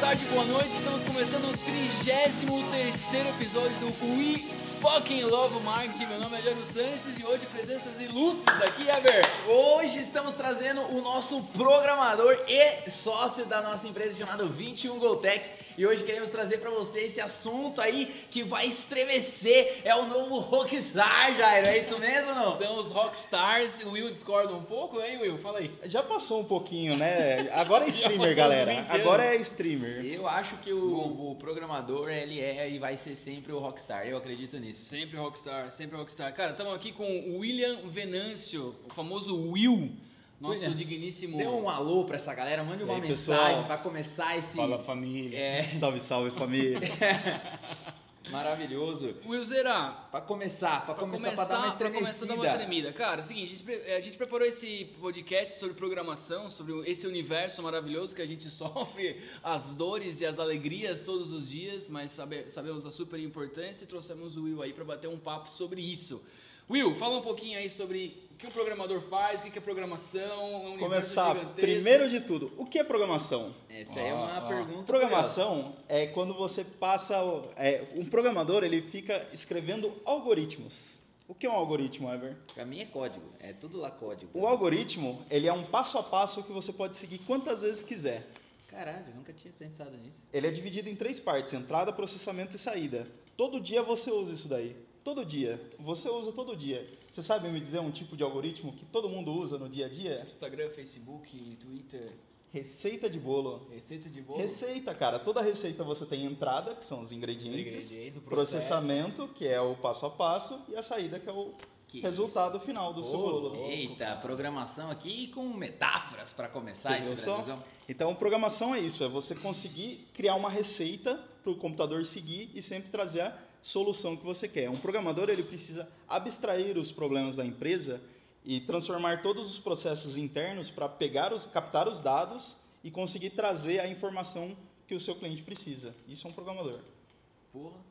tarde, boa noite. Estamos começando o 33 episódio do We Fucking Love Marketing. Meu nome é Jano Sanches e hoje presenças ilustres aqui, Ever. Hoje estamos trazendo o nosso programador e sócio da nossa empresa chamado 21 Goltech. E hoje queremos trazer para você esse assunto aí que vai estremecer. É o novo Rockstar, Jairo. É isso mesmo não? São os Rockstars. O Will discorda um pouco, hein, Will? Fala aí. Já passou um pouquinho, né? Agora é streamer, galera. Agora é streamer. Eu acho que o, o, programador, ele é e vai ser sempre o Rockstar. Eu acredito nisso. Sempre Rockstar, sempre Rockstar. Cara, estamos aqui com o William Venâncio, o famoso Will nosso é. digníssimo. Dê um alô pra essa galera, mande uma aí, mensagem para começar esse. Fala família. É... Salve, salve família. Maravilhoso. Wilzera. Pra começar, pra, pra começar, começar, pra dar uma estremecida. Pra começar a dar uma tremida. Cara, é o seguinte, a gente, a gente preparou esse podcast sobre programação, sobre esse universo maravilhoso que a gente sofre as dores e as alegrias todos os dias, mas sabe, sabemos a super importância e trouxemos o Will aí para bater um papo sobre isso. Will, fala um pouquinho aí sobre que o programador faz, o que é programação, é um Começar, primeiro de tudo, o que é programação? Essa aí é uma pergunta. Programação é quando você passa... É, um programador, ele fica escrevendo algoritmos. O que é um algoritmo, Ever? Para mim é código, é tudo lá código. O algoritmo, ele é um passo a passo que você pode seguir quantas vezes quiser. Caralho, nunca tinha pensado nisso. Ele é dividido em três partes: entrada, processamento e saída. Todo dia você usa isso daí. Todo dia. Você usa todo dia. Você sabe me dizer um tipo de algoritmo que todo mundo usa no dia a dia? Instagram, Facebook, Twitter. Receita de bolo. Receita de bolo? Receita, cara. Toda receita você tem entrada, que são os ingredientes, os ingredientes processamento, que é o passo a passo, e a saída, que é o que resultado isso? final do oh, seu bolo. Eita, programação aqui com metáforas para começar esse Brasilzão. Então, programação é isso, é você conseguir criar uma receita para o computador seguir e sempre trazer a solução que você quer. Um programador ele precisa abstrair os problemas da empresa e transformar todos os processos internos para pegar os, captar os dados e conseguir trazer a informação que o seu cliente precisa. Isso é um programador. Porra.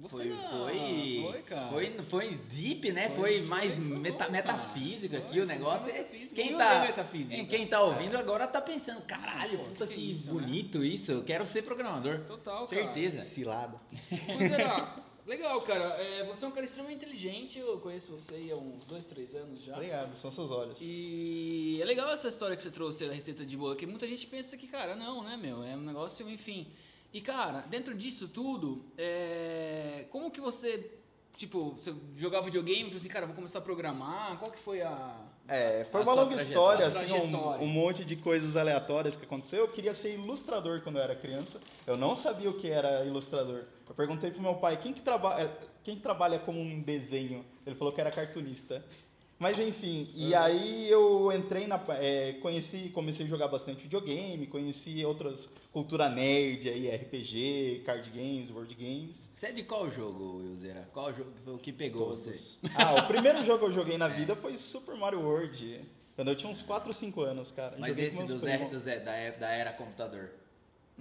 Você foi, não, foi, foi, cara. Foi, foi deep, né? Foi, foi mais foi, meta, bom, metafísico aqui o negócio. É, quem tá, quem, quem tá ouvindo é. agora tá pensando, caralho, puta que, que isso, né? bonito né? isso. Eu quero ser programador. Total, Certeza. Cara. Cilada. Legal, cara. É, você é um cara extremamente inteligente. Eu conheço você há uns dois, três anos já. Obrigado, são seus olhos. E é legal essa história que você trouxe da receita de bolo, que muita gente pensa que, cara, não, né, meu? É um negócio, enfim. E, cara, dentro disso tudo, é... como que você, tipo, você jogava videogame e falou assim, cara, vou começar a programar? Qual que foi a... É, foi uma longa história, assim, um, um, monte de coisas aleatórias que aconteceu. Eu queria ser ilustrador quando eu era criança. Eu não sabia o que era ilustrador. Eu perguntei pro meu pai, quem que, traba quem que trabalha como um desenho? Ele falou que era cartunista. Mas enfim, e aí eu entrei na. É, conheci, comecei a jogar bastante videogame, conheci outras cultura nerd aí, RPG, card games, board games. Você é de qual jogo, Wilzera? Qual jogo foi o que pegou Todos. você? Ah, o primeiro jogo que eu joguei na é. vida foi Super Mario World. Quando eu tinha uns 4 ou 5 anos, cara. Mas esse dos, er, dos, da, da era computador.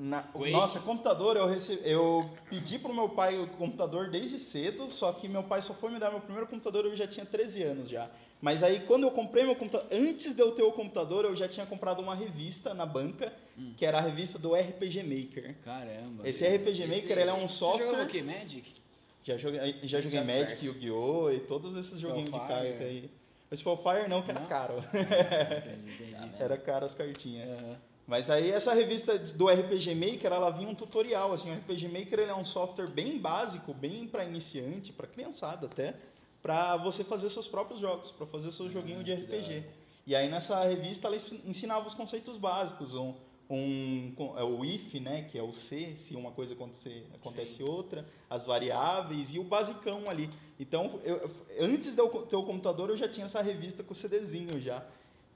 Na, nossa, computador, eu, recebi, eu pedi pro meu pai o computador desde cedo, só que meu pai só foi me dar meu primeiro computador, eu já tinha 13 anos já. Mas aí, quando eu comprei meu computador, antes de eu ter o computador, eu já tinha comprado uma revista na banca, hum. que era a revista do RPG Maker. Caramba. Esse RPG Maker, ele é um software... Você jogou o quê? Magic? Já joguei, já joguei Magic, Yu-Gi-Oh! e todos esses joguinhos de carta aí. O Spellfire não, que não? era caro. entendi, entendi. era caro as cartinhas. Uhum. Mas aí essa revista do RPG Maker, ela vinha um tutorial, assim, o RPG Maker ele é um software bem básico, bem para iniciante, para criançada até, para você fazer seus próprios jogos, para fazer seu joguinho de RPG. E aí nessa revista ela ensinava os conceitos básicos, um, um é o if, né, que é o se, se uma coisa acontecer, acontece Sim. outra, as variáveis e o basicão ali. Então, eu, antes de eu ter o computador, eu já tinha essa revista com o CDzinho já,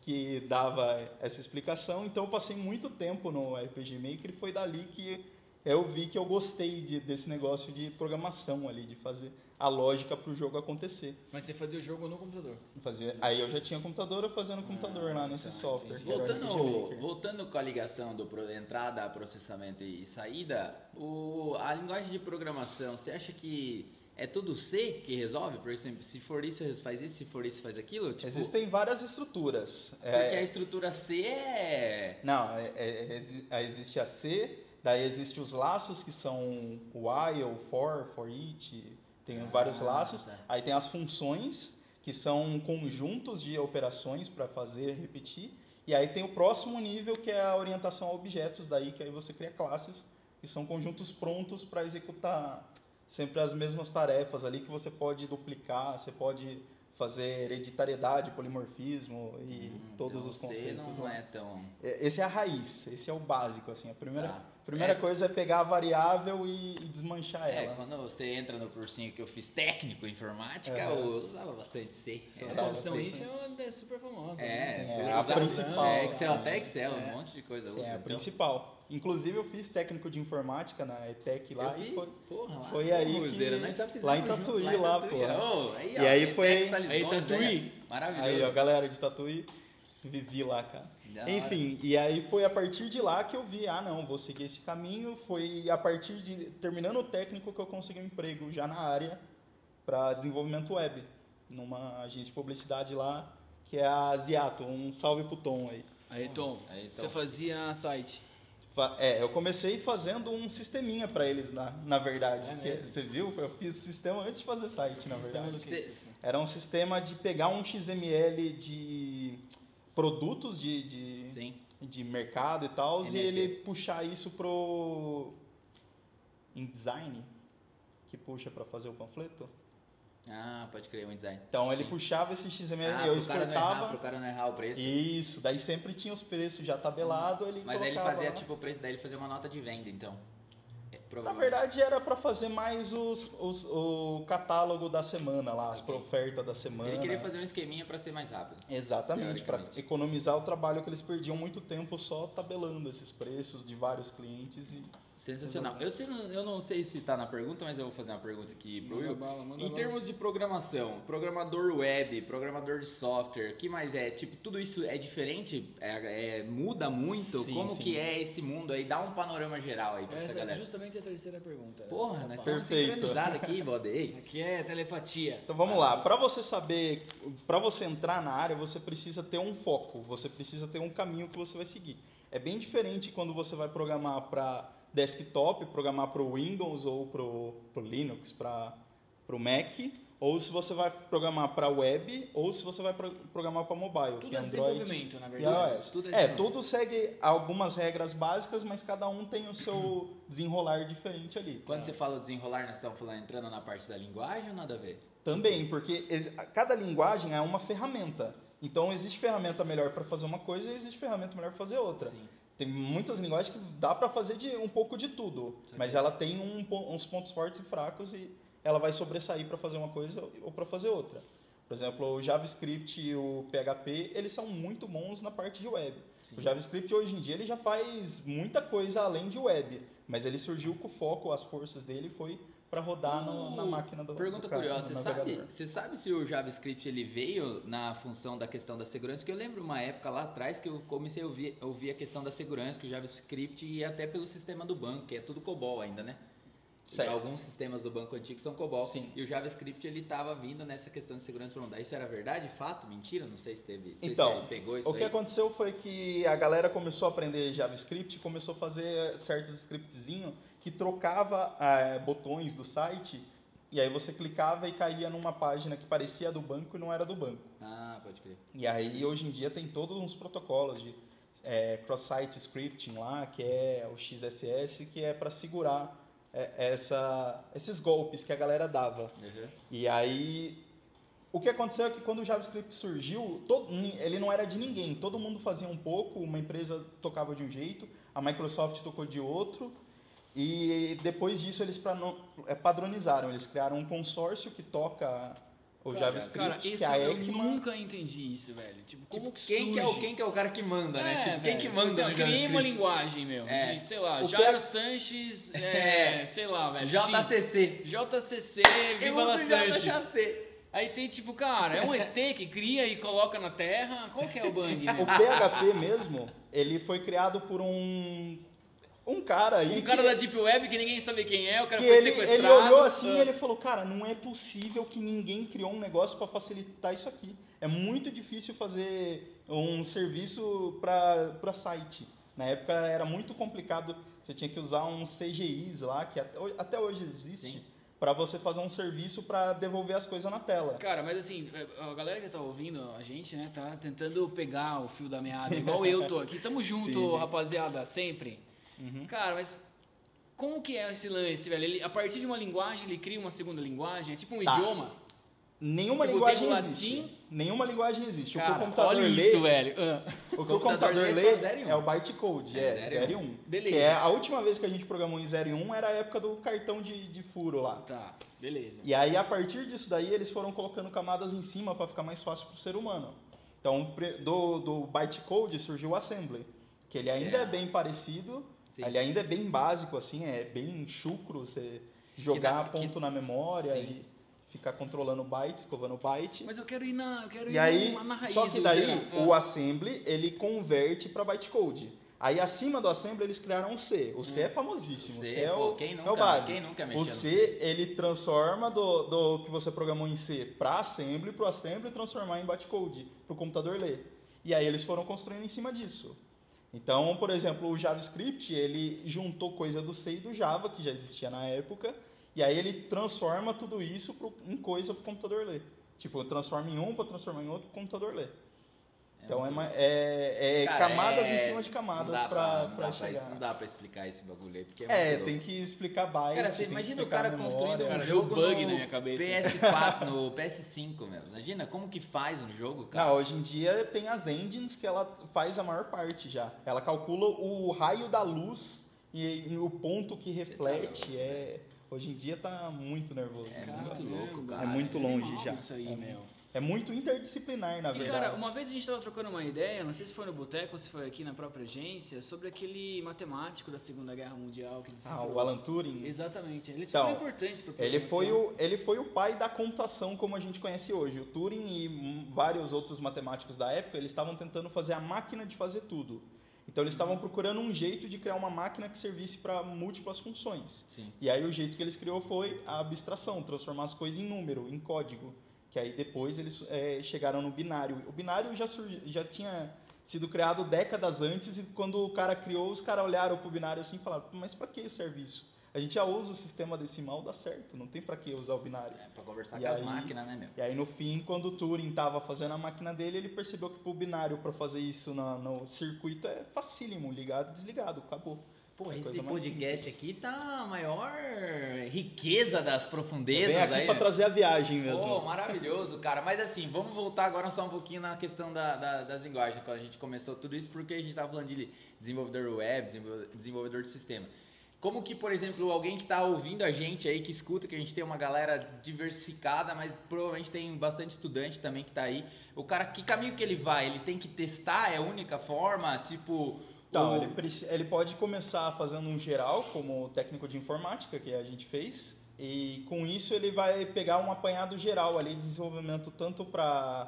que dava essa explicação. Então, eu passei muito tempo no RPG Maker e foi dali que eu vi que eu gostei de, desse negócio de programação ali, de fazer a lógica para o jogo acontecer. Mas você fazia o jogo no computador? Fazia, aí eu já tinha computador, eu fazia no computador ah, lá nesse tá, software. Voltando, voltando com a ligação do entrada, processamento e saída, o, a linguagem de programação, você acha que é tudo C que resolve? Por exemplo, se for isso, faz isso, se for isso, faz aquilo? Tipo... Existem várias estruturas. Porque é... a estrutura C é... Não, é, é, é existe a C, Daí existem os laços que são while, for, for each, tem ah, vários laços. Tá. Aí tem as funções, que são conjuntos de operações para fazer, repetir. E aí tem o próximo nível, que é a orientação a objetos, daí que aí você cria classes, que são conjuntos prontos para executar sempre as mesmas tarefas ali, que você pode duplicar, você pode fazer hereditariedade, polimorfismo e hum, todos então os conceitos. Não né? é tão... É, esse é a raiz, esse é o básico, assim. A primeira, tá. primeira é. coisa é pegar a variável e, e desmanchar é, ela. quando você entra no cursinho que eu fiz técnico em informática, é. eu usava bastante C. Você usava bastante if é super famosa. É, né? é a principal. É, Excel, até Excel, um monte de coisa. Sim, é a então. principal. Inclusive eu fiz técnico de informática na ETEC lá. Eu e foi, porra, lá foi aí Cruzeiro, que, já lá em Tatuí, junto, lá, pô. Oh, aí, e aí foi... Aí Tatuí. Maravilhoso. Aí, ó, galera de Tatuí, vivi lá, cara. Enfim, e aí foi a partir de lá que eu vi, ah, não, vou seguir esse caminho. Foi a partir de, terminando o técnico, que eu consegui um emprego já na área para desenvolvimento web, numa agência de publicidade lá, que é a Ziato. Um salve pro Tom aí. Aí, Tom, aí, Tom. você fazia site? É, eu comecei fazendo um sisteminha para eles, na, na verdade. É você viu? Eu fiz o sistema antes de fazer site, na verdade. Era um sistema de pegar um XML de produtos de, de, de mercado e tal, e ele puxar isso pro InDesign, que puxa para fazer o panfleto. Ah, pode crer, um design. Então Sim. ele puxava esse XML ah, e eu exportava. Para o cara não errar o preço. Isso, daí sempre tinha os preços já tabelado, ele Mas aí ele fazia lá. tipo o preço, daí ele fazia uma nota de venda, então. Na verdade era para fazer mais os, os, o catálogo da semana lá, as ofertas da semana. Ele queria fazer um esqueminha para ser mais rápido. Exatamente, para economizar o trabalho que eles perdiam muito tempo só tabelando esses preços de vários clientes e Sensacional. Eu, sei, eu não sei se está na pergunta, mas eu vou fazer uma pergunta aqui pro Will. Bala, em termos de programação, programador web, programador de software, que mais é? Tipo, tudo isso é diferente? É, é muda muito? Sim, Como sim. que é esse mundo aí? Dá um panorama geral aí pra essa, essa é galera. É justamente a terceira pergunta. Porra, nós estamos sincronizados aqui, Bode. Aqui é telepatia. Então vamos lá. Para você saber, para você entrar na área, você precisa ter um foco, você precisa ter um caminho que você vai seguir. É bem diferente quando você vai programar para desktop, programar para o Windows ou para o Linux, para o Mac, ou se você vai programar para web, ou se você vai programar para mobile. Tudo que é Android desenvolvimento, na verdade. Tudo é, é, tudo segue algumas regras básicas, mas cada um tem o seu desenrolar diferente ali. Quando você fala desenrolar, nós estamos falando entrando na parte da linguagem ou nada a ver? Também, porque cada linguagem é uma ferramenta. Então existe ferramenta melhor para fazer uma coisa e existe ferramenta melhor para fazer outra. Sim. Tem muitas linguagens que dá para fazer de um pouco de tudo, Sim. mas ela tem um, uns pontos fortes e fracos e ela vai sobressair para fazer uma coisa ou para fazer outra. Por exemplo, o JavaScript e o PHP, eles são muito bons na parte de web. Sim. O JavaScript hoje em dia ele já faz muita coisa além de web, mas ele surgiu com o foco, as forças dele foi para rodar uh, no, na máquina do Pergunta do curiosa, você sabe, você sabe se o JavaScript ele veio na função da questão da segurança? Porque eu lembro uma época lá atrás que eu comecei a ouvir, ouvir a questão da segurança, que o JavaScript ia até pelo sistema do banco, que é tudo COBOL ainda, né? Certo. Alguns sistemas do banco antigo são COBOL. Sim. E o JavaScript ele estava vindo nessa questão de segurança para mudar. Isso era verdade? Fato? Mentira? Não sei se teve. então, se pegou isso o que aconteceu foi que a galera começou a aprender JavaScript, começou a fazer certos scriptzinhos que trocava é, botões do site e aí você clicava e caía numa página que parecia do banco e não era do banco. Ah, pode crer. E aí hoje em dia tem todos uns protocolos de é, cross-site scripting lá, que é o XSS, que é para segurar é, essa, esses golpes que a galera dava. Uhum. E aí o que aconteceu é que quando o JavaScript surgiu, todo, ele não era de ninguém. Todo mundo fazia um pouco, uma empresa tocava de um jeito, a Microsoft tocou de outro. E depois disso eles é, padronizaram, eles criaram um consórcio que toca o cara, JavaScript, cara, que é a eu nunca entendi isso, velho. Tipo, como tipo, que quem que é o quem que é o cara que manda, né? é, né? Tipo, quem que tipo manda tipo, no JavaScript? uma linguagem, meu. É. De, sei lá, o Jairo Sanches, é, é, sei lá, velho. JCC. X, JCC, Viva Sanches. JCC. Aí tem tipo, cara, é um ET que cria e coloca na Terra. Qual que é o bang? o PHP mesmo, ele foi criado por um um cara aí. Um cara da Deep Web que ninguém sabe quem é, o cara foi ele, sequestrado. Ele olhou assim e ah. ele falou: Cara, não é possível que ninguém criou um negócio para facilitar isso aqui. É muito difícil fazer um serviço para site. Na época era muito complicado, você tinha que usar uns CGIs lá, que até hoje existe, para você fazer um serviço para devolver as coisas na tela. Cara, mas assim, é, a galera que tá ouvindo a gente, né, tá tentando pegar o fio da meada, igual eu tô aqui. Tamo junto, sim, rapaziada, sempre. Uhum. Cara, mas como que é esse lance, velho? Ele, a partir de uma linguagem, ele cria uma segunda linguagem? É tipo um tá. idioma? Nenhuma tipo, linguagem existe. Latim? Nenhuma linguagem existe. Cara, o que o computador olha lê. Isso, velho. Uh. O que o computador, lê é, é o bytecode, é, é 0 e 1. Um. Beleza. Que é a última vez que a gente programou em 0 e 1 um, era a época do cartão de, de furo lá. Tá, beleza. E aí, a partir disso daí, eles foram colocando camadas em cima para ficar mais fácil pro ser humano. Então, do, do bytecode surgiu o assembly, que ele ainda é, é bem parecido, Sim. ele ainda é bem básico, assim, é bem chucro, você jogar que, ponto que, na memória sim. e ficar controlando byte, escovando byte. Mas eu quero ir na, eu quero e ir aí, na raiz. Só que daí o assembly ele converte para bytecode. Aí acima do assembly eles criaram o C. O C hum. é famosíssimo. C, o C é, o, quem nunca, é o. Quem nunca mexeu o C, C, ele transforma do, do que você programou em C para assembly, para o assembly transformar em bytecode, para o computador ler. E aí eles foram construindo em cima disso. Então, por exemplo, o JavaScript, ele juntou coisa do C e do Java, que já existia na época, e aí ele transforma tudo isso pro, em coisa para o computador ler. Tipo, transforma em um para transformar em outro para o computador ler. É então é, é, é Cara, camadas é... em cima de camadas para chegar. Pra, não dá para explicar esse bagulho aí, porque é, é tem que explicar byte. Cara, você imagina o cara construindo um jogo bug no PS4, no PS5, meu. Imagina como que faz um jogo, cara. Não, hoje em dia tem as engines que ela faz a maior parte já. Ela calcula o raio da luz e, e o ponto que reflete é Hoje em dia tá muito nervoso. É muito louco, cara. É muito longe já. Isso aí, é, meu. É muito interdisciplinar, na Sim, verdade. cara, uma vez a gente estava trocando uma ideia, não sei se foi no Boteco ou se foi aqui na própria agência, sobre aquele matemático da Segunda Guerra Mundial. Que ah, o Alan Turing? Exatamente. Ele é então, super importante para ele foi o Ele foi o pai da computação como a gente conhece hoje. O Turing e vários outros matemáticos da época, eles estavam tentando fazer a máquina de fazer tudo. Então eles estavam procurando um jeito de criar uma máquina que servisse para múltiplas funções. Sim. E aí o jeito que eles criou foi a abstração, transformar as coisas em número, em código. Que aí depois eles é, chegaram no binário. O binário já, surgi, já tinha sido criado décadas antes e quando o cara criou, os caras olharam para o binário assim e falaram, mas para que serve isso? a gente já usa o sistema decimal, dá certo, não tem para que usar o binário. É, para conversar e com aí, as máquinas, né, meu? E aí no fim, quando o Turing estava fazendo a máquina dele, ele percebeu que o binário para fazer isso na, no circuito é facílimo, ligado e desligado, acabou. Pô, é esse podcast aqui tá a maior riqueza das profundezas. Vem aqui para trazer a viagem mesmo. Pô, maravilhoso, cara. Mas assim, vamos voltar agora só um pouquinho na questão da, da, das linguagens. Quando a gente começou tudo isso, porque a gente estava falando de desenvolvedor web, desenvolvedor de sistema. Como que, por exemplo, alguém que está ouvindo a gente aí, que escuta, que a gente tem uma galera diversificada, mas provavelmente tem bastante estudante também que está aí. O cara, que caminho que ele vai? Ele tem que testar? É a única forma? Tipo... Então, o... ele, ele pode começar fazendo um geral, como técnico de informática, que a gente fez. E com isso ele vai pegar um apanhado geral ali de desenvolvimento tanto para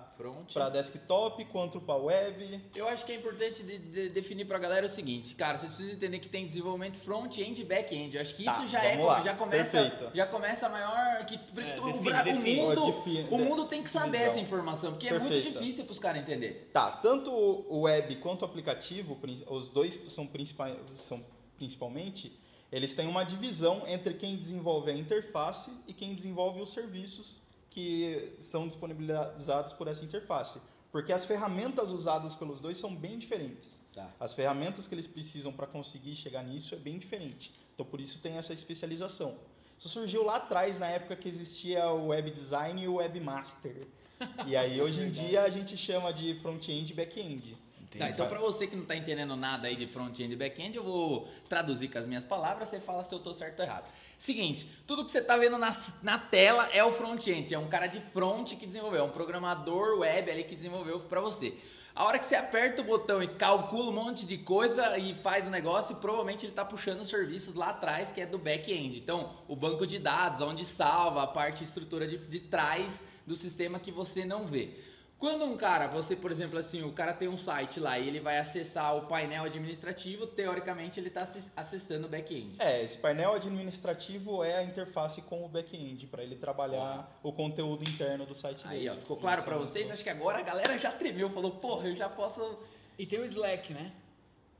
para desktop quanto para web. Eu acho que é importante de, de definir para a galera o seguinte, cara, vocês precisam entender que tem desenvolvimento front-end e back-end. Eu acho que isso tá, já é lá. já começa Perfeito. já começa a maior que é, o, define, o, define. mundo define, o mundo tem que saber essa informação porque Perfeito. é muito difícil para os caras entender. Tá, tanto o web quanto o aplicativo, os dois são principais são principalmente eles têm uma divisão entre quem desenvolve a interface e quem desenvolve os serviços que são disponibilizados por essa interface. Porque as ferramentas usadas pelos dois são bem diferentes. Tá. As ferramentas que eles precisam para conseguir chegar nisso é bem diferente. Então, por isso tem essa especialização. Isso surgiu lá atrás, na época que existia o web design e o webmaster. E aí, hoje em dia, a gente chama de front-end e back-end. Tá, então para você que não está entendendo nada aí de front-end e back-end, eu vou traduzir com as minhas palavras, você fala se eu estou certo ou errado. Seguinte, tudo que você está vendo na, na tela é o front-end, é um cara de front que desenvolveu, é um programador web ali que desenvolveu para você. A hora que você aperta o botão e calcula um monte de coisa e faz o negócio, provavelmente ele está puxando os serviços lá atrás, que é do back-end. Então, o banco de dados, onde salva a parte estrutura de, de trás do sistema que você não vê. Quando um cara, você, por exemplo, assim, o cara tem um site lá e ele vai acessar o painel administrativo, teoricamente ele está acessando o back-end. É, esse painel administrativo é a interface com o back-end, para ele trabalhar o conteúdo interno do site Aí, dele. Ó, ficou claro para vocês? Acho que agora a galera já tremeu, falou, porra, eu já posso... E tem o Slack, né?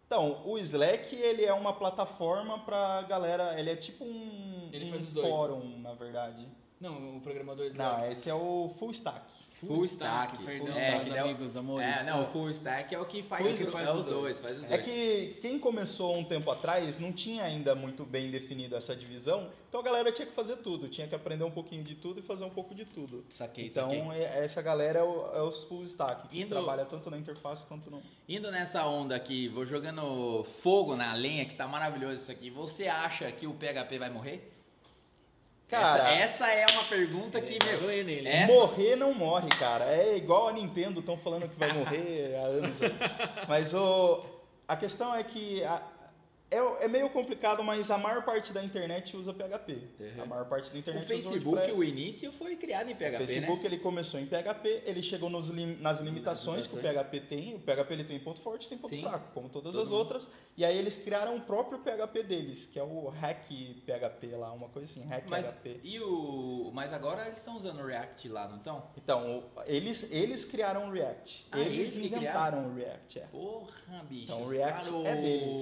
Então, o Slack, ele é uma plataforma pra galera, ele é tipo um, Ele um faz os dois. fórum, na verdade. Não, o programador Slack. Não, esse é o Full Stack. Full stack. Perdão, Full stack, meus que dá o- amigos, amores. É, não, o full stack é o que faz, que faz é os dois. dois, faz os É dois. que quem começou um tempo atrás não tinha ainda muito bem definido essa divisão, então a galera tinha que fazer tudo, tinha que aprender um pouquinho de tudo e fazer um pouco de tudo. Saquei, Então, saquei. é- essa galera é, o- é os full stack, que Indo- trabalha tanto na interface quanto no... Indo nessa onda aqui, vou jogando fogo na lenha, que tá maravilhoso isso aqui. Você acha que o PHP vai morrer? Cara, essa, essa é uma pergunta que, meu, Vergonha nele. Essa- morrer não morre, cara. É igual a Nintendo, estão falando que vai morrer há anos. Mas o, a questão é que a- é, é meio complicado, mas a maior parte da internet usa PHP. Uhum. A maior parte da o internet usa Facebook, WordPress. o início foi criado em PHP, o Facebook né? ele começou em PHP, ele chegou nos lim- nas limitações que o PHP tem. O PHP ele tem ponto forte, tem ponto Sim. fraco, como todas Todo as mundo. outras. E aí eles criaram o próprio PHP deles, que é o Hack PHP lá, uma coisa assim, Hack Mas, PHP. e o, mas agora eles estão usando o React lá, não estão? Então, o- eles, eles criaram o React. Ah, eles eles inventaram o React, é. Porra, bicho. Então, o React é deles.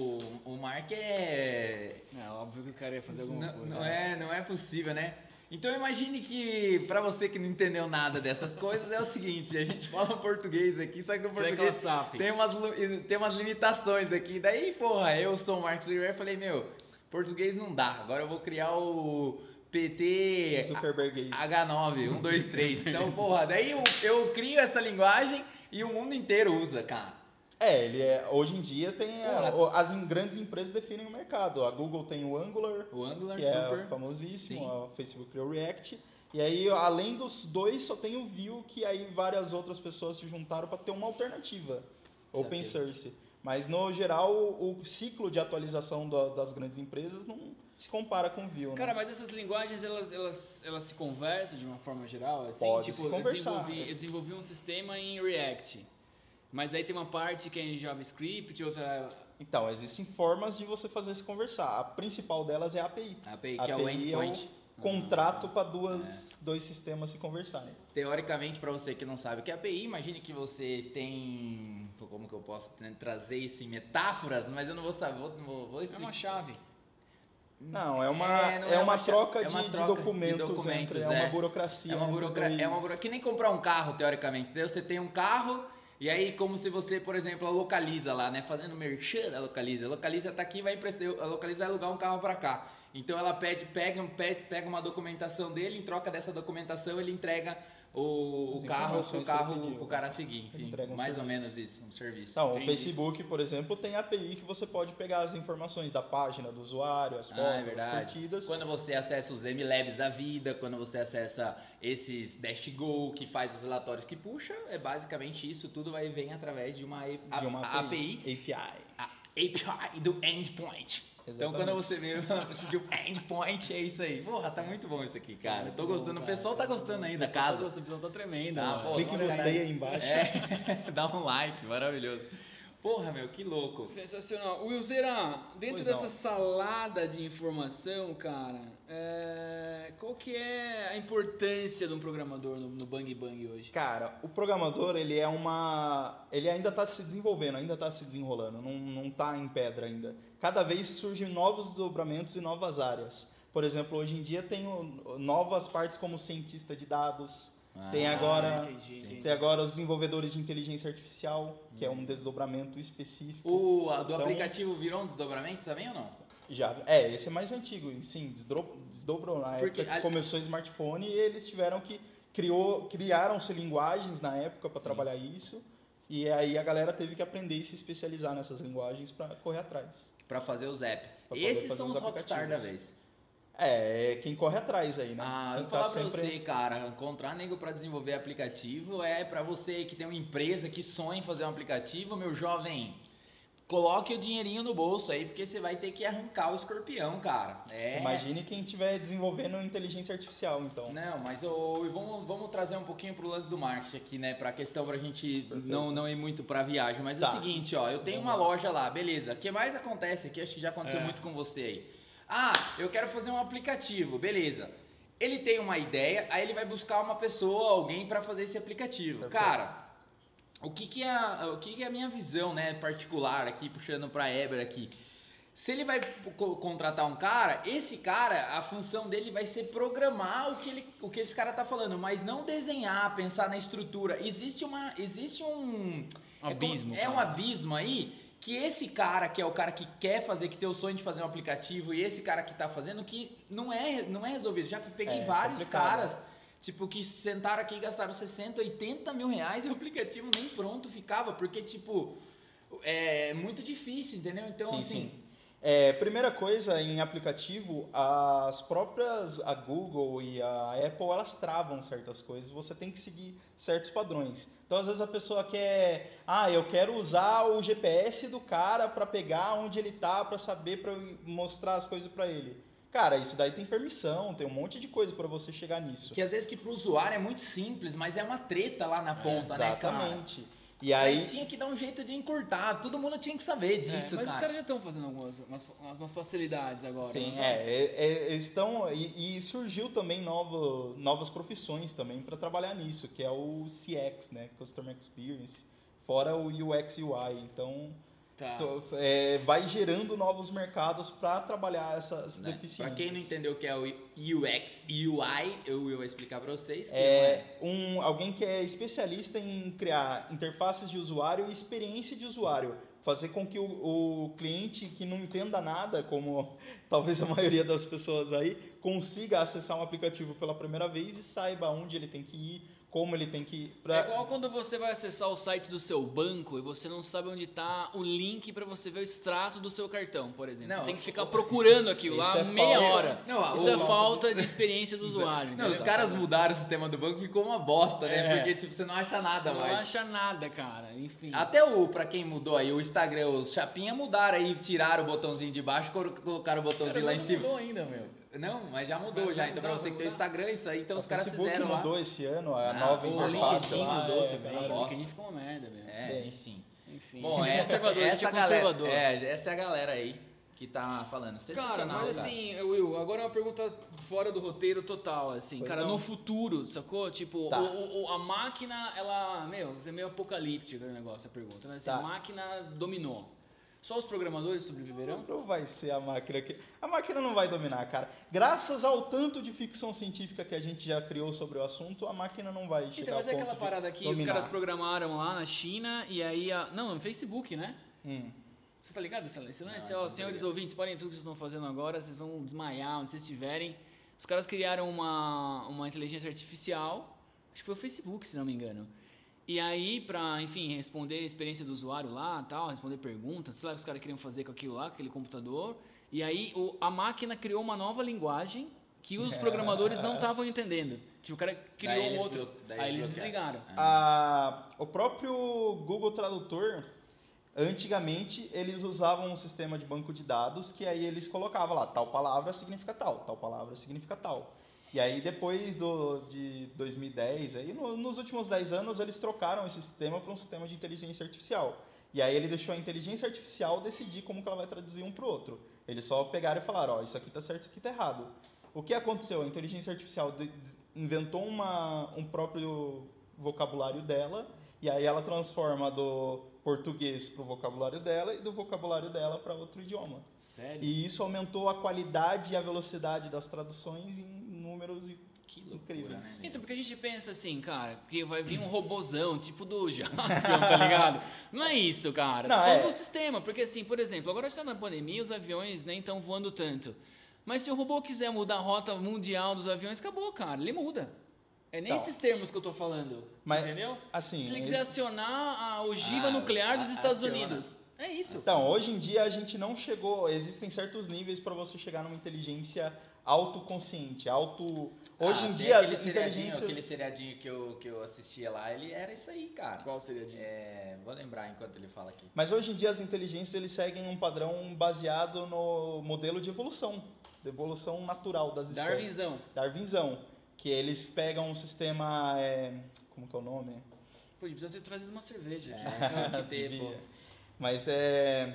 O, o Mark é... É óbvio que o cara ia fazer alguma Não, coisa. não é, não é possível, né? Então imagine que, pra você que não entendeu nada dessas coisas, é o seguinte, a gente fala português aqui, só que o português tem umas, tem umas limitações aqui. Daí, porra, eu sou o Marcos Oliveira e falei, meu, português não dá, agora eu vou criar o PT Zuckerberg H9, 1, 2, 3. Então, porra, daí eu, eu crio essa linguagem e o mundo inteiro usa, cara. É, ele é. Hoje em dia tem. a- Porra. o- as grandes empresas definem o mercado. A Google tem o Angular, O Angular que super... é famosíssimo, Sim. a Facebook criou o React. E aí, além dos dois, só tem o Vue, que aí várias outras pessoas se juntaram para ter uma alternativa. Open source. Mas no geral, o, ciclo de atualização da- das grandes empresas não se compara com o Vue. né? Cara, mas essas linguagens, elas, elas, elas se conversam de uma forma geral? Assim, Pode tipo, se conversar. Eu desenvolvi, eu desenvolvi um sistema em React. Mas aí tem uma parte que é em JavaScript, outra... Então, existem formas de você fazer se conversar. A principal delas é a API. A API, que é o API endpoint. contrato para duas dois sistemas se conversarem. Teoricamente, para você que não sabe o que é API, imagine que você tem. Como que eu posso trazer isso em metáforas, mas eu não vou saber, vou, vou, vou É explicar. uma chave. Não, é uma, É, é, não é uma, uma troca, é de, uma de troca de documentos, documentos, entre, é, é. uma burocracia. É uma burocracia, é uma burocracia. Que nem comprar um carro, teoricamente. Você tem um carro, e aí, como se você, por exemplo, localiza lá, né? Fazendo merchan da localiza. A localiza tá aqui vai emprestar. A localiza vai alugar um carro para cá. Então ela pede, pega, pega uma documentação dele, em troca dessa documentação, ele entrega o, o carro, o carro pediu. pro cara seguir. Ele Enfim, um mais ou serviço. menos isso, um serviço. Então, o. Facebook, por exemplo, tem API que você pode pegar as informações da página do usuário, as fotos, Ah, é as curtidas. Quando você acessa os MLabs da vida, quando você acessa esses DashGo que faz os relatórios que puxa, é basicamente isso, tudo vai vir através de uma, de uma API. API, API. API do endpoint. Então Exatamente. quando você vê, precisa de um endpoint, é isso aí. Porra, tá muito bom isso aqui, cara. Tô gostando, o pessoal tá gostando aí da casa. Tá gostando, o pessoal tá tremendo. Ah, pô, Clique em gostei aí embaixo. É, dá um like, maravilhoso. Porra, meu, que louco. Sensacional. Wilzeira, dentro Pois dessa não. salada de informação, cara, é, qual que é a importância de um programador no, no Bang Bang hoje? Cara, o programador, ele é uma... Ele ainda está se desenvolvendo, ainda está se desenrolando, não, não tá em pedra ainda. Cada vez surgem novos desdobramentos e novas áreas. Por exemplo, hoje em dia tem novas partes como cientista de dados, tem Ah, agora... entendi, entendi. Tem agora os desenvolvedores de inteligência artificial, que é um desdobramento específico. O a do Então- aplicativo virou um desdobramento também ou não? Já, é, esse é mais antigo, sim, desdro- desdobrou na Porque época que a- começou o smartphone e eles tiveram que criou, criaram-se linguagens na época para trabalhar isso. E aí a galera teve que aprender e se especializar nessas linguagens para correr atrás. Pra fazer os apps. Esses fazer são os rockstar da vez. É, é quem corre atrás aí, né? Ah, eu Quem vou tá falar pra sempre- você, cara, encontrar nego pra desenvolver aplicativo é pra você que tem uma empresa que sonha em fazer um aplicativo, meu jovem. Coloque o dinheirinho no bolso aí, porque você vai ter que arrancar o escorpião, cara. É. Imagine quem estiver desenvolvendo inteligência artificial, então. Não, mas e vamos, vamos trazer um pouquinho pro lance do marketing aqui, né? Pra questão pra gente não, não ir muito pra viagem. Mas é Tá. o seguinte, ó, eu tenho uma loja lá, beleza. O que mais acontece aqui, acho que já aconteceu É. muito com você aí. Ah, eu quero fazer um aplicativo, beleza. Ele tem uma ideia, aí ele vai buscar uma pessoa, alguém pra fazer esse aplicativo. Perfeito. Cara, o que, que, é, o que, que é a minha visão, né, particular aqui, puxando para Eber aqui. Se ele vai contratar um cara, esse cara, a função dele vai ser programar o que, ele, o que esse cara tá falando, mas não desenhar, pensar na estrutura. Existe uma, existe um abismo. É, como, é um abismo aí que esse cara que é o cara que quer fazer, que tem o sonho de fazer um aplicativo, e esse cara que tá fazendo, que não é, não é resolvido. Já peguei é, vários complicado. caras, tipo, que sentaram aqui e gastaram 60, 80 mil reais e o aplicativo nem pronto ficava, porque, tipo, é muito difícil, entendeu? Então, sim, assim. Sim é, primeira coisa, em aplicativo, as próprias, a Google e a Apple, elas travam certas coisas, você tem que seguir certos padrões. Então, às vezes a pessoa quer, ah, eu quero usar o GPS do cara para pegar onde ele tá, para saber, para mostrar as coisas para ele. Cara, isso daí tem permissão, tem um monte de coisa para você chegar nisso. Que às vezes que pro usuário é muito simples, mas é uma treta lá na ponta, Exatamente. né, cara? Exatamente. E aí, aí, tinha que dar um jeito de encurtar, todo mundo tinha que saber é, disso, é, mas cara. os caras já estão fazendo algumas umas, umas facilidades agora. Sim, é, é, é, eles estão e, e, surgiu também novo, novas profissões também para trabalhar nisso, que é o CX, né, Customer Experience, fora o UX UI. Então Tá. É, vai gerando novos mercados para trabalhar essas né? deficiências. Para quem não entendeu o que é o UX, UI, eu vou explicar para vocês. É, é, um, alguém que é especialista em criar interfaces de usuário e experiência de usuário. Fazer com que o, o cliente que não entenda nada, como talvez a maioria das pessoas aí, consiga acessar um aplicativo pela primeira vez e saiba onde ele tem que ir, como ele tem que. Pra... É igual quando você vai acessar o site do seu banco e você não sabe onde está o link para você ver o extrato do seu cartão, por exemplo. Não, você tem que ficar procurando aquilo lá é meia falta... hora. Não, Isso o... é falta de experiência do usuário. Não, os caras mudaram o sistema do banco ficou uma bosta, né? É. Porque tipo, você não acha nada não mais. Não acha nada, cara. Enfim. Até o, para quem mudou aí, o Instagram, os chapinha mudaram aí, tiraram o botãozinho de baixo, colocaram o botãozinho cara, lá em cima. Não mudou ainda, meu. Não, mas já mudou mas já. Então, para você que tem o Instagram, isso aí, então a os caras fizeram lá. mudou esse ano, a ah, nova interface. O LinkedIn mudou é, também. O LinkedIn ficou uma merda mesmo. É, enfim. Enfim. Bom, essa, conservador, essa conservador. Galera, é, essa é a galera aí que tá falando. Cara, mas assim, Will, agora é uma pergunta fora do roteiro total, assim. Pois cara, não. no futuro, sacou? Tipo, tá. o, o, a máquina, ela, meu, é meio apocalíptica o negócio, a pergunta, né? Assim, tá. A máquina dominou. Só os programadores sobreviverão? Não vai ser a máquina que. A máquina não vai dominar, cara. Graças ao tanto de ficção científica que a gente já criou sobre o assunto, a máquina não vai chegar Então, mas é aquela parada aqui, os caras programaram lá na China e aí. A... Não, no Facebook, né? Hum. Você tá ligado esse lance? Não, ó, senhores ouvintes, parem tudo que vocês estão fazendo agora, vocês vão desmaiar onde vocês estiverem. Os caras criaram uma, uma inteligência artificial, acho que foi o Facebook, se não me engano e aí, para, enfim, responder a experiência do usuário lá, tal, responder perguntas, sei lá o que os caras queriam fazer com aquilo lá, com aquele computador. E aí o, a máquina criou uma nova linguagem que os programadores não estavam entendendo. Tipo, o cara criou um outro. aí eles desligaram. Ah, o próprio Google Tradutor, antigamente, eles usavam um sistema de banco de dados que aí eles colocavam lá, tal palavra significa tal, tal palavra significa tal. E aí depois do, de 2010, aí no, nos últimos 10 anos eles trocaram esse sistema para um sistema de inteligência artificial. E aí ele deixou a inteligência artificial decidir como que ela vai traduzir um para o outro. Eles só pegaram e falaram, ó, isso aqui está certo, isso aqui está errado. O que aconteceu? A inteligência artificial inventou uma, um próprio vocabulário dela e aí ela transforma do português para o vocabulário dela e do vocabulário dela para outro idioma. Sério? E isso aumentou a qualidade e a velocidade das traduções em números e que loucura, né? Então, porque a gente pensa assim, cara, porque vai vir um robozão, tipo do Jaspion, tá ligado? Não é isso, cara. Não, Tô falando é... do sistema, porque assim, por exemplo, agora está na pandemia, os aviões nem estão voando tanto. Mas se o robô quiser mudar a rota mundial dos aviões, acabou, cara. Ele muda. É nesses termos que eu tô falando. Mas, entendeu? Assim, se ele quiser acionar a ogiva ah, nuclear dos Estados aciona. Unidos. É isso. Então, hoje em dia a gente não chegou. Existem certos níveis para você chegar numa inteligência autoconsciente, auto. Hoje ah, em dia as inteligências. Aquele seriadinho que eu, que eu assistia lá, ele era isso aí, cara. Qual seriadinho? É, vou lembrar enquanto ele fala aqui. Mas hoje em dia as inteligências eles seguem um padrão baseado no modelo de evolução, de evolução natural das espécies. Darwinzão. Darwinzão. Que eles pegam um sistema. É, como que é o nome? Pô, precisa ter trazido uma cerveja. É, que ter, pô. Mas é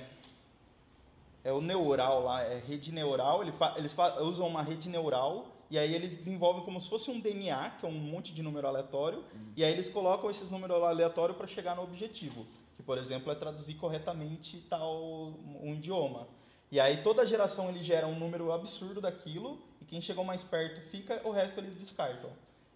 é o neural lá, é rede neural. Ele fa, eles fa, usam uma rede neural e aí eles desenvolvem como se fosse um DNA, que é um monte de número aleatório, uhum. e aí eles colocam esses números aleatórios para chegar no objetivo, que por exemplo é traduzir corretamente tal um idioma. E aí toda geração ele gera um número absurdo daquilo, e quem chegou mais perto fica, o resto eles descartam.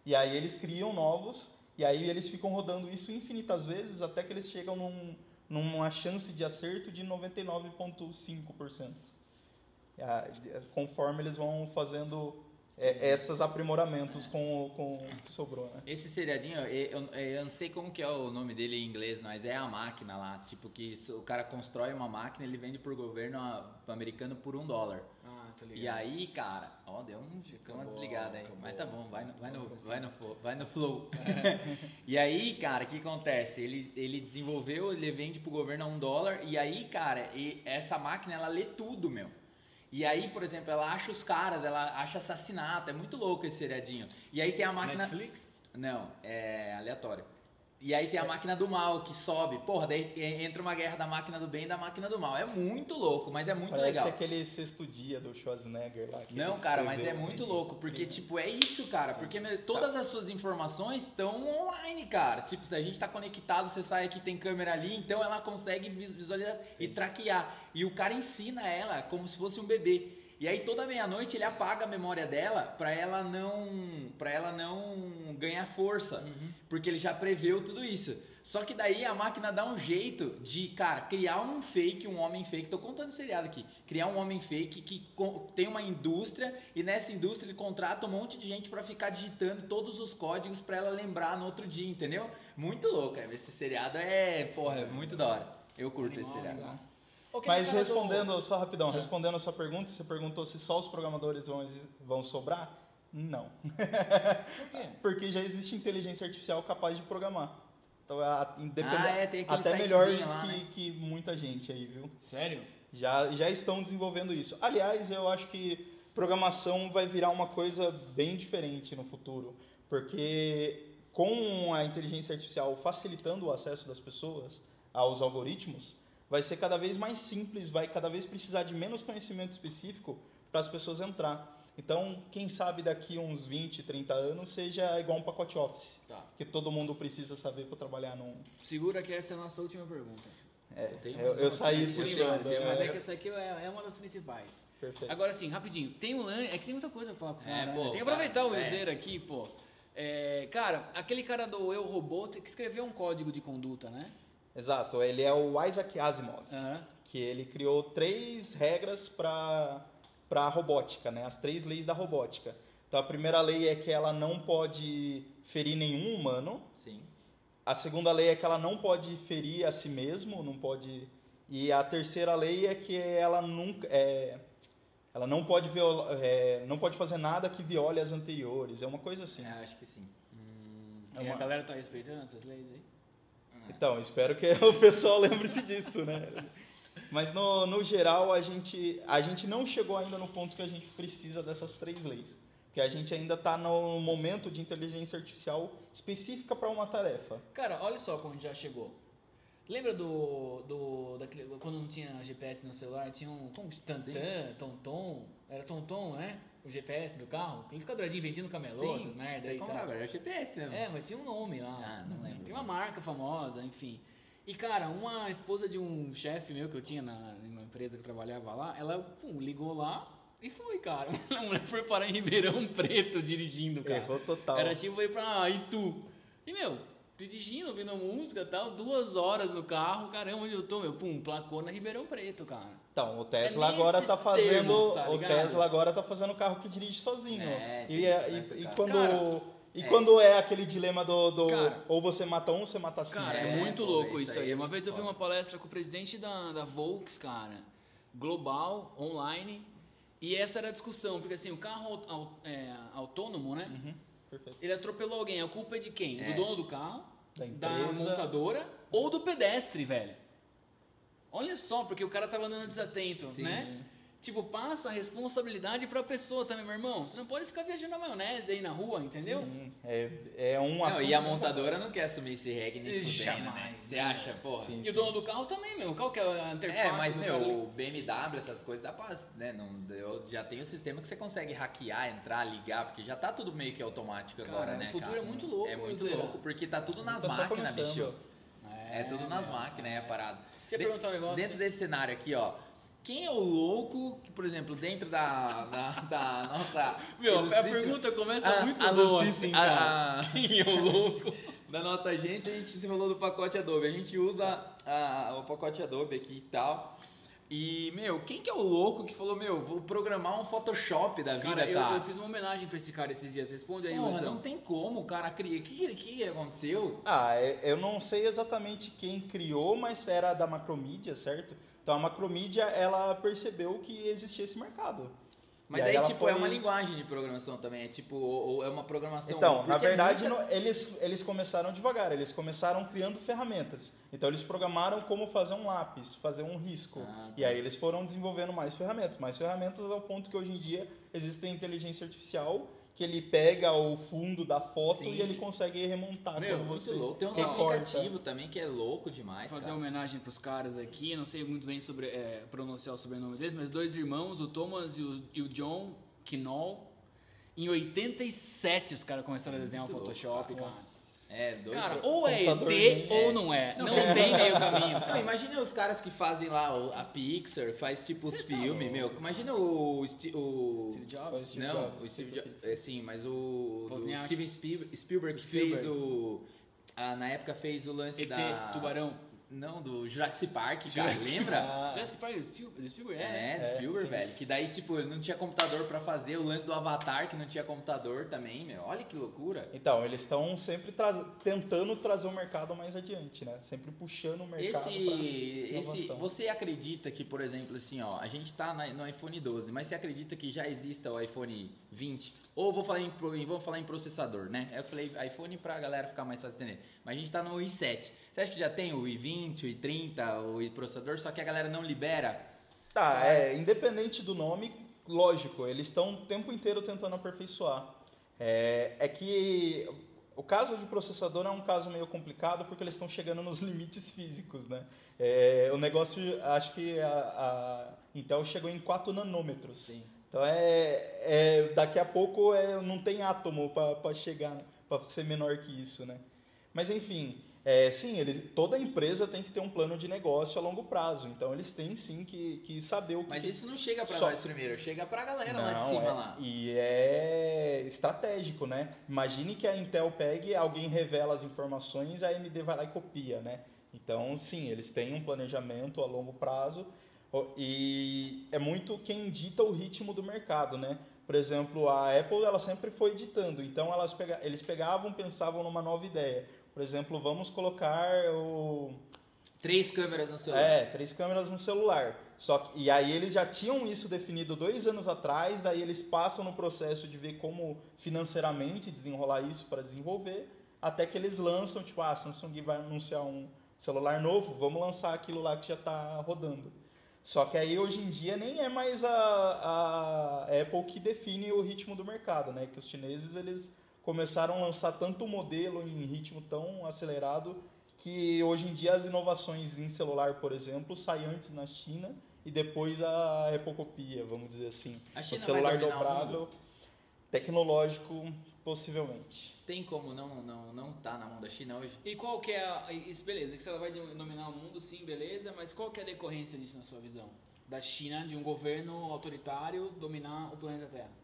E aí eles criam novos, e aí eles ficam rodando isso infinitas vezes até que eles chegam num, numa chance de acerto de 99,5%. Conforme eles vão fazendo é, esses aprimoramentos com, com o que sobrou, né? Esse seriadinho, eu, eu, eu, não sei como que é o nome dele em inglês, mas é a máquina lá. Tipo, que o cara constrói uma máquina, ele vende pro governo americano por um dólar. Tô ligado. E aí, cara, ó, deu um, deu uma desligada aí. Mas tá bom, vai no, vai no, vai no, vai no flow. e aí, cara, o que acontece? Ele, ele desenvolveu, ele vende pro governo a um dólar, e aí, cara, e essa máquina, ela lê tudo, meu. E aí, por exemplo, ela acha os caras, ela acha assassinato. É muito louco esse seriadinho. E aí tem a máquina. Netflix? Não, é aleatório. E aí tem a máquina do mal que sobe. Porra, daí entra uma guerra da máquina do bem e da máquina do mal. É muito louco, mas é muito Parece legal. Parece aquele sexto dia do Schwarzenegger lá. Não, cara, mas é muito louco. Porque, tipo, é isso, cara. Porque todas as suas informações estão online, cara. Tipo, se a gente tá conectado, você sai aqui, tem câmera ali, então ela consegue visualizar Sim. e traquear. E o cara ensina ela como se fosse um bebê. E aí toda meia-noite ele apaga a memória dela para ela não para ela não ganhar força, uhum. porque ele já preveu tudo isso. Só que daí a máquina dá um jeito de, cara, criar um fake, um homem fake. Tô contando seriado aqui. Criar um homem fake que tem uma indústria e nessa indústria ele contrata um monte de gente para ficar digitando todos os códigos para ela lembrar no outro dia, entendeu? Muito louco, esse seriado é, porra, é muito da hora. Eu curto esse seriado. Mas respondendo, do... só rapidão, é. respondendo a sua pergunta, você perguntou se só os programadores vão, vão sobrar? Não. Por quê? Porque já existe inteligência artificial capaz de programar. Então, a, independente, ah, é, até melhor lá, que, né? que muita gente aí, viu? Sério? Já, já estão desenvolvendo isso. Aliás, eu acho que programação vai virar uma coisa bem diferente no futuro. Porque com a inteligência artificial facilitando o acesso das pessoas aos algoritmos, vai ser cada vez mais simples, vai cada vez precisar de menos conhecimento específico para as pessoas entrar. Então, quem sabe daqui uns 20, 30 anos seja igual um pacote Office, tá. que todo mundo precisa saber para trabalhar num. Segura que essa é a nossa última pergunta. É, eu, eu, eu saí puxando. É. Mas é que essa aqui é, é, uma das principais. Perfeito. Agora, assim, rapidinho, tem um É que tem muita coisa pra falar com é, pô, Tem que aproveitar cara, o Euzeiro é. aqui, pô. É, cara, aquele cara do Eu Robô que escreveu um código de conduta, né? Exato, ele é o Isaac Asimov, uhum. que ele criou três regras para a robótica, né? as três leis da robótica. Então a primeira lei é que ela não pode ferir nenhum humano. Sim. A segunda lei é que ela não pode ferir a si mesmo, não pode. E a terceira lei é que ela nunca. É... Ela não pode, viola, é, não pode fazer nada que viole as anteriores. É uma coisa assim. É, acho que sim. Hum, é uma... a galera tá respeitando essas leis aí? Então, espero que o pessoal lembre-se disso, né? Mas no, no geral, a gente, a gente não chegou ainda no ponto que a gente precisa dessas três leis. Que a gente ainda está no momento de inteligência artificial específica para uma tarefa. Cara, olha só como a gente já chegou. Lembra do. do daquele, quando não tinha GPS no celular, tinha um. Como? Tantan, Tonton. Era Tonton, né? O GPS do carro, aqueles quadradinhos vendido no camelô, Sim, essas merdas aí. Comprava, era GPS mesmo. É, mas tinha um nome lá. Ah, não lembro. Tinha uma marca famosa, enfim. E, cara, uma esposa de um chefe meu que eu tinha na, numa empresa que eu trabalhava lá, ela pum, ligou lá e foi, cara. A mulher foi parar em Ribeirão Preto dirigindo, cara. Errou total. Era tipo ir pra Itu. E, meu, dirigindo, ouvindo música e tal, duas horas no carro, caramba, onde eu tô, meu? Pum, placou na Ribeirão Preto, cara. Então, o Tesla é agora tá fazendo. Termos, tá o Tesla agora tá fazendo carro que dirige sozinho. É, e, é, e, e, quando. Cara, e é. quando é aquele dilema do, do cara, ou você mata um ou você mata cinco? Cara, é, muito louco isso aí. Uma vez eu vi uma palestra com o presidente da, da Volks, cara, global, online, e essa era a discussão, porque assim, o carro é, autônomo, né? Uhum, ele atropelou alguém, a culpa é de quem? Do é. dono do carro, da, da montadora ou do pedestre, velho? Olha só, porque o cara tava andando desatento, Sim. né? Tipo, passa a responsabilidade pra pessoa também, meu irmão. Você não pode ficar viajando na maionese aí na rua, entendeu? Sim, é, é um não, E a montadora não quer assumir esse reggae nem fudendo, né? Você acha, pô? Sim, e sim. o dono do carro também, meu. Qual que é a interface? É, mas, meu, o BMW, essas coisas, dá pra... Né, não, eu já tem o um sistema que você consegue hackear, entrar, ligar, porque já tá tudo meio que automático cara, agora, né, o futuro é cara? é muito louco. É muito louco, porque tá tudo nas tá máquinas, bicho. É, é tudo nas máquinas, é a parada. Você de, perguntar um negócio? Dentro desse cenário aqui, ó quem é o louco que, por exemplo, dentro da, da, da nossa. Meu, a pergunta começa a, muito a boa, assim, a, a, Quem é o louco da nossa agência? A gente se falou do pacote Adobe. A gente usa a, o pacote Adobe aqui e tal. E, meu, quem que é o louco que falou, meu, vou programar um Photoshop da vida, cara? Eu, eu fiz uma homenagem pra esse cara esses dias. Responde aí, Porra, não tem como, o cara cria. O que, que, que aconteceu? Ah, é, eu não sei exatamente quem criou, mas era da Macromedia, certo? Então a macromídia ela percebeu que existia esse mercado. Mas aí, aí tipo, foi... é uma linguagem de programação também, é tipo, ou, é uma programação... Então, na verdade, muita... no, eles, eles começaram devagar, eles começaram criando ferramentas. Então, eles programaram como fazer um lápis, fazer um risco. Ah, tá. E aí, eles foram desenvolvendo mais ferramentas. Mais ferramentas ao ponto que, hoje em dia, existe inteligência artificial que ele pega o fundo da foto Sim. e ele consegue remontar Meu, quando você louco. Tem um aplicativo também que é louco demais. Vou fazer cara. uma homenagem pros caras aqui, não sei muito bem sobre é, pronunciar o sobrenome deles, mas dois irmãos, o Thomas e o, e o John Knoll. Em 87 os caras começaram a desenhar o Photoshop, cara. É, doido. Cara, ou é ET ou é. não é. Não, não é. tem meio caminho. Não, imagina os caras que fazem lá a Pixar, faz tipo os tá filmes, meu. Imagina o, o Steve Jobs. Não, o Steve Jobs. É, sim, mas o Steven Spielberg, Spielberg fez o. Ah, na época fez o lance ET, da. Tubarão. Não, do Jurassic Park, cara, Jurassic lembra? Ah. Jurassic Park do Spielberg, é. É, do Spielberg, é, velho. Que daí, tipo, ele não tinha computador para fazer. O lance do Avatar, que não tinha computador também, meu. Olha que loucura. Então, eles estão sempre tra tentando trazer o mercado mais adiante, né? Sempre puxando o mercado esse, esse Você acredita que, por exemplo, assim, ó, a gente tá no iPhone 12, mas você acredita que já exista o iPhone 20? Ou vou falar em, vamos falar em processador, né? Eu falei iPhone pra galera ficar mais fácil entender. Mas a gente tá no i7. Você acha que já tem o i20, o i30, o i-processador, só que a galera não libera? Tá, é, independente do nome, lógico, eles estão o tempo inteiro tentando aperfeiçoar. É, é que o caso de processador é um caso meio complicado porque eles estão chegando nos limites físicos, né? É, o negócio, acho que a, a, Intel chegou em 4 nanômetros. Sim. Então é, é daqui a pouco é, não tem átomo para chegar, para ser menor que isso, né? Mas enfim, é, sim, eles, toda empresa tem que ter um plano de negócio a longo prazo. Então eles têm sim que, que saber o que. Mas isso não chega para Só... nós primeiro, chega para a galera não, lá de cima é, lá. E é estratégico, né? Imagine que a Intel pegue, alguém revela as informações, a AMD vai lá e copia, né? Então, sim, eles têm um planejamento a longo prazo e é muito quem dita o ritmo do mercado, né? Por exemplo, a Apple ela sempre foi ditando, então elas pega, eles pegavam, pensavam numa nova ideia por exemplo, vamos colocar o três câmeras no celular. É, três câmeras no celular. Só que, e aí eles já tinham isso definido dois anos atrás, daí eles passam no processo de ver como financeiramente desenrolar isso para desenvolver, até que eles lançam, tipo, ah, a Samsung vai anunciar um celular novo, vamos lançar aquilo lá que já está rodando. Só que aí hoje em dia nem é mais a, a Apple que define o ritmo do mercado, né? Que os chineses eles começaram a lançar tanto modelo em ritmo tão acelerado que hoje em dia as inovações em celular, por exemplo, saem antes na China e depois a Apple copia, vamos dizer assim. o celular dobrável, tecnológico, possivelmente. Tem como não não não tá na mão da China hoje? E qual que é a, isso beleza, que ela vai dominar o mundo, sim, beleza, mas qual que é a decorrência disso na sua visão? Da China, de um governo autoritário dominar o planeta Terra?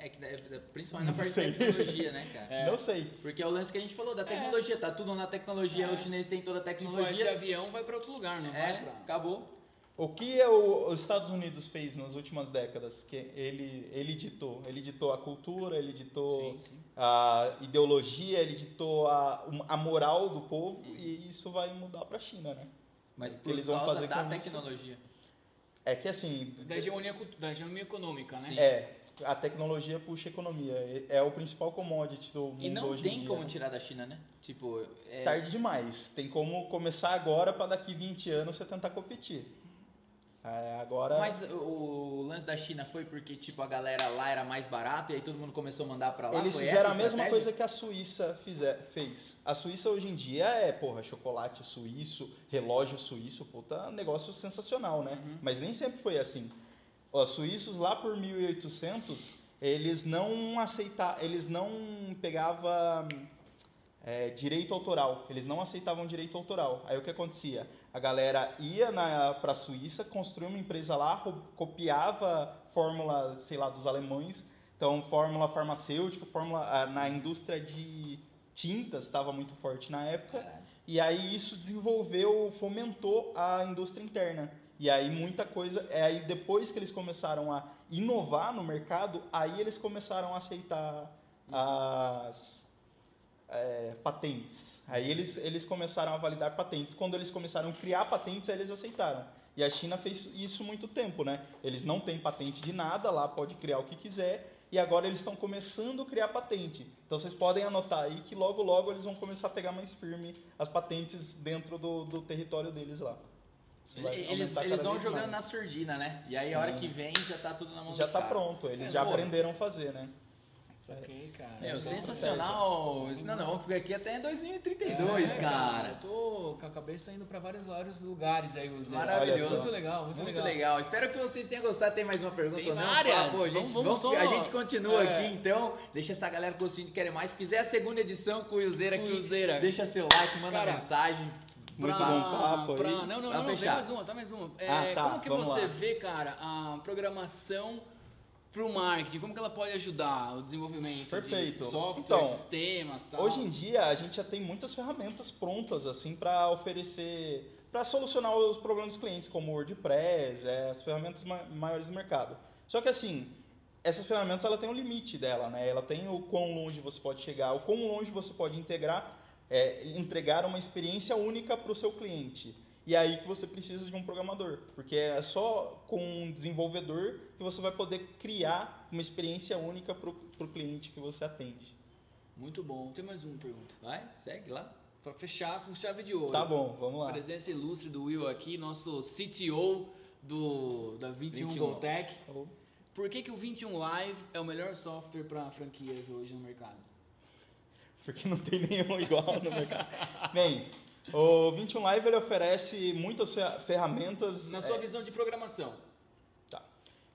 É que é, é, principalmente na parte da tecnologia, né, cara? É. Não sei. Porque é o lance que a gente falou da tecnologia, é. tá tudo na tecnologia, é. o chinês tem toda a tipo, tecnologia. Tipo, esse avião vai para outro lugar, não é, vai pra... acabou. O que é o, os Estados Unidos fez nas últimas décadas? Que ele, ele ditou. Ele ditou a cultura, ele ditou sim, sim. a ideologia, ele ditou a, a moral do povo e isso vai mudar para a China, né? Mas por eles vão fazer da tecnologia. Isso. É que assim... Da hegemonia, da hegemonia econômica, né? Sim. É, a tecnologia puxa a economia. É, o principal commodity do mundo E não hoje tem dia, como né? tirar da China, né? Tipo, é... Tarde demais. Tem como começar agora para daqui 20 anos você tentar competir. É, agora... Mas o, lance da China foi porque, tipo, a galera lá era mais barato e aí todo mundo começou a mandar para lá? Eles foi fizeram a mesma coisa que a Suíça fizer, fez. A Suíça hoje em dia é, porra, chocolate suíço, relógio suíço, puta, negócio sensacional, né? Uhum. Mas nem sempre foi assim. Os suíços lá por 1800, eles não aceitavam, eles não pegavam é, direito autoral. Eles não aceitavam direito autoral. Aí o que acontecia? A galera ia para a Suíça, construía uma empresa lá, copiava fórmula, sei lá, dos alemães. Então, fórmula farmacêutica, fórmula na indústria de tintas estava muito forte na época. E aí isso desenvolveu, fomentou a indústria interna. E aí muita coisa, é aí depois que eles começaram a inovar no mercado, aí eles começaram a aceitar as é, patentes. Aí eles, eles começaram a validar patentes. Quando eles começaram a criar patentes, aí eles aceitaram. E a China fez isso muito tempo, né? Eles não têm patente de nada, lá pode criar o que quiser, e agora eles estão começando a criar patente. Então vocês podem anotar aí que logo logo eles vão começar a pegar mais firme as patentes dentro do, do território deles lá. Eles, eles vão jogando mais. na surdina, né? E aí Sim. a hora que vem já tá tudo na mão Já tá pronto, eles é, já pô. aprenderam a fazer, né? Saquei, cara. Meu, sensacional. Não, não, vamos ficar aqui até 2032, é, cara. Eu tô com a cabeça indo pra vários, vários lugares aí. Maravilhoso. Muito legal, muito, muito legal. legal. Espero que vocês tenham gostado. Tem mais uma pergunta Tem ou não? várias. Ah, pô, gente, vamos, vamos, a gente continua é. aqui, então. Deixa essa galera curtindo que querem mais. Se quiser a segunda edição com o Yuzeira aqui, Yuzeira. deixa seu like, manda cara, mensagem. Muito pra, bom papo pra, aí. Não, não, não, não, tem mais uma, tá mais uma. É, ah, tá, como que você lá. vê, cara, a programação para o marketing? Como que ela pode ajudar o desenvolvimento Perfeito. de software, então, sistemas, tal? Hoje em dia a gente já tem muitas ferramentas prontas assim para oferecer, para solucionar os problemas dos clientes, como o WordPress, é, as ferramentas ma maiores do mercado. Só que assim, essas ferramentas ela tem um limite dela, né? Ela tem o quão longe você pode chegar, o quão longe você pode integrar, é, entregar uma experiência única para o seu cliente. E é aí que você precisa de um programador, porque é só com um desenvolvedor que você vai poder criar uma experiência única para o cliente que você atende. Muito bom. Tem mais uma pergunta. Vai, segue lá. Para fechar com chave de ouro. Tá bom, vamos lá. Presença ilustre do Will aqui, nosso CTO do, da 21, 21. GoTech. Oh. Por que, que o 21 Live é o melhor software para franquias hoje no mercado? Porque não tem nenhum igual no mercado. Bem, o 21 Live ele oferece muitas ferramentas. Na sua é... visão de programação. Tá.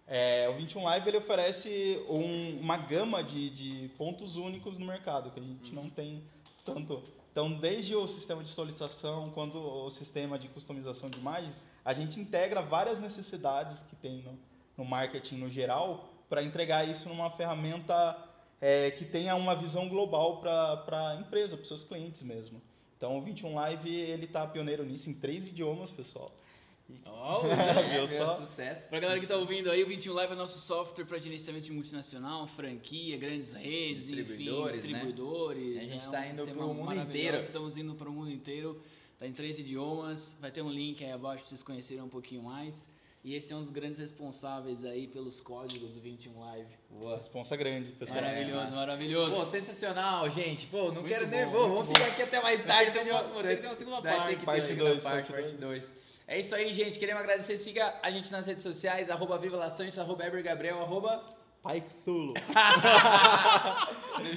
É, o 21 Live ele oferece um, uma gama de, de pontos únicos no mercado que a gente uhum. não tem tanto. Então, desde o sistema de solicitação quanto o sistema de customização de imagens, a gente integra várias necessidades que tem no, no marketing no geral para entregar isso numa ferramenta é, que tenha uma visão global para a empresa, para os seus clientes mesmo. Então o 21 Live ele tá pioneiro nisso em três idiomas, pessoal. Oh, é, é, só? sucesso. Pra galera que tá ouvindo aí, o 21 Live é nosso software para gerenciamento de multinacional, franquia, grandes redes, distribuidores, enfim, distribuidores. Né? A gente está é um indo para o mundo inteiro. Estamos indo para o mundo inteiro. Tá em três idiomas. Vai ter um link aí abaixo para vocês conhecerem um pouquinho mais. E esse é um dos grandes responsáveis aí pelos códigos do 21 Live. Boa. Responsa grande, pessoal. Maravilhoso, é, maravilhoso. Pô, sensacional, gente. Pô, não muito quero nem. Vou, vamos ficar aqui até mais tarde. Tem, uma, tem que ter uma segunda parte. Parte 2, parte 2. É isso aí, gente. Queremos agradecer. Siga a gente nas redes sociais, arroba Viva Laçantes, arroba Eber Gabriel, arroba Pai Thulo.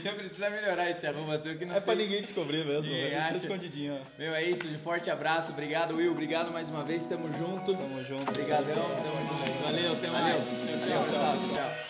Já precisa melhorar esse arroba seu que não É pra ninguém descobrir mesmo, é isso escondidinho. Meu, é isso. Um forte abraço. Obrigado, Will. Obrigado mais uma vez. Tamo junto. Tamo junto. Obrigadão. Tamo junto. Valeu, até mais. Valeu. Tchau, tchau. tchau. tchau.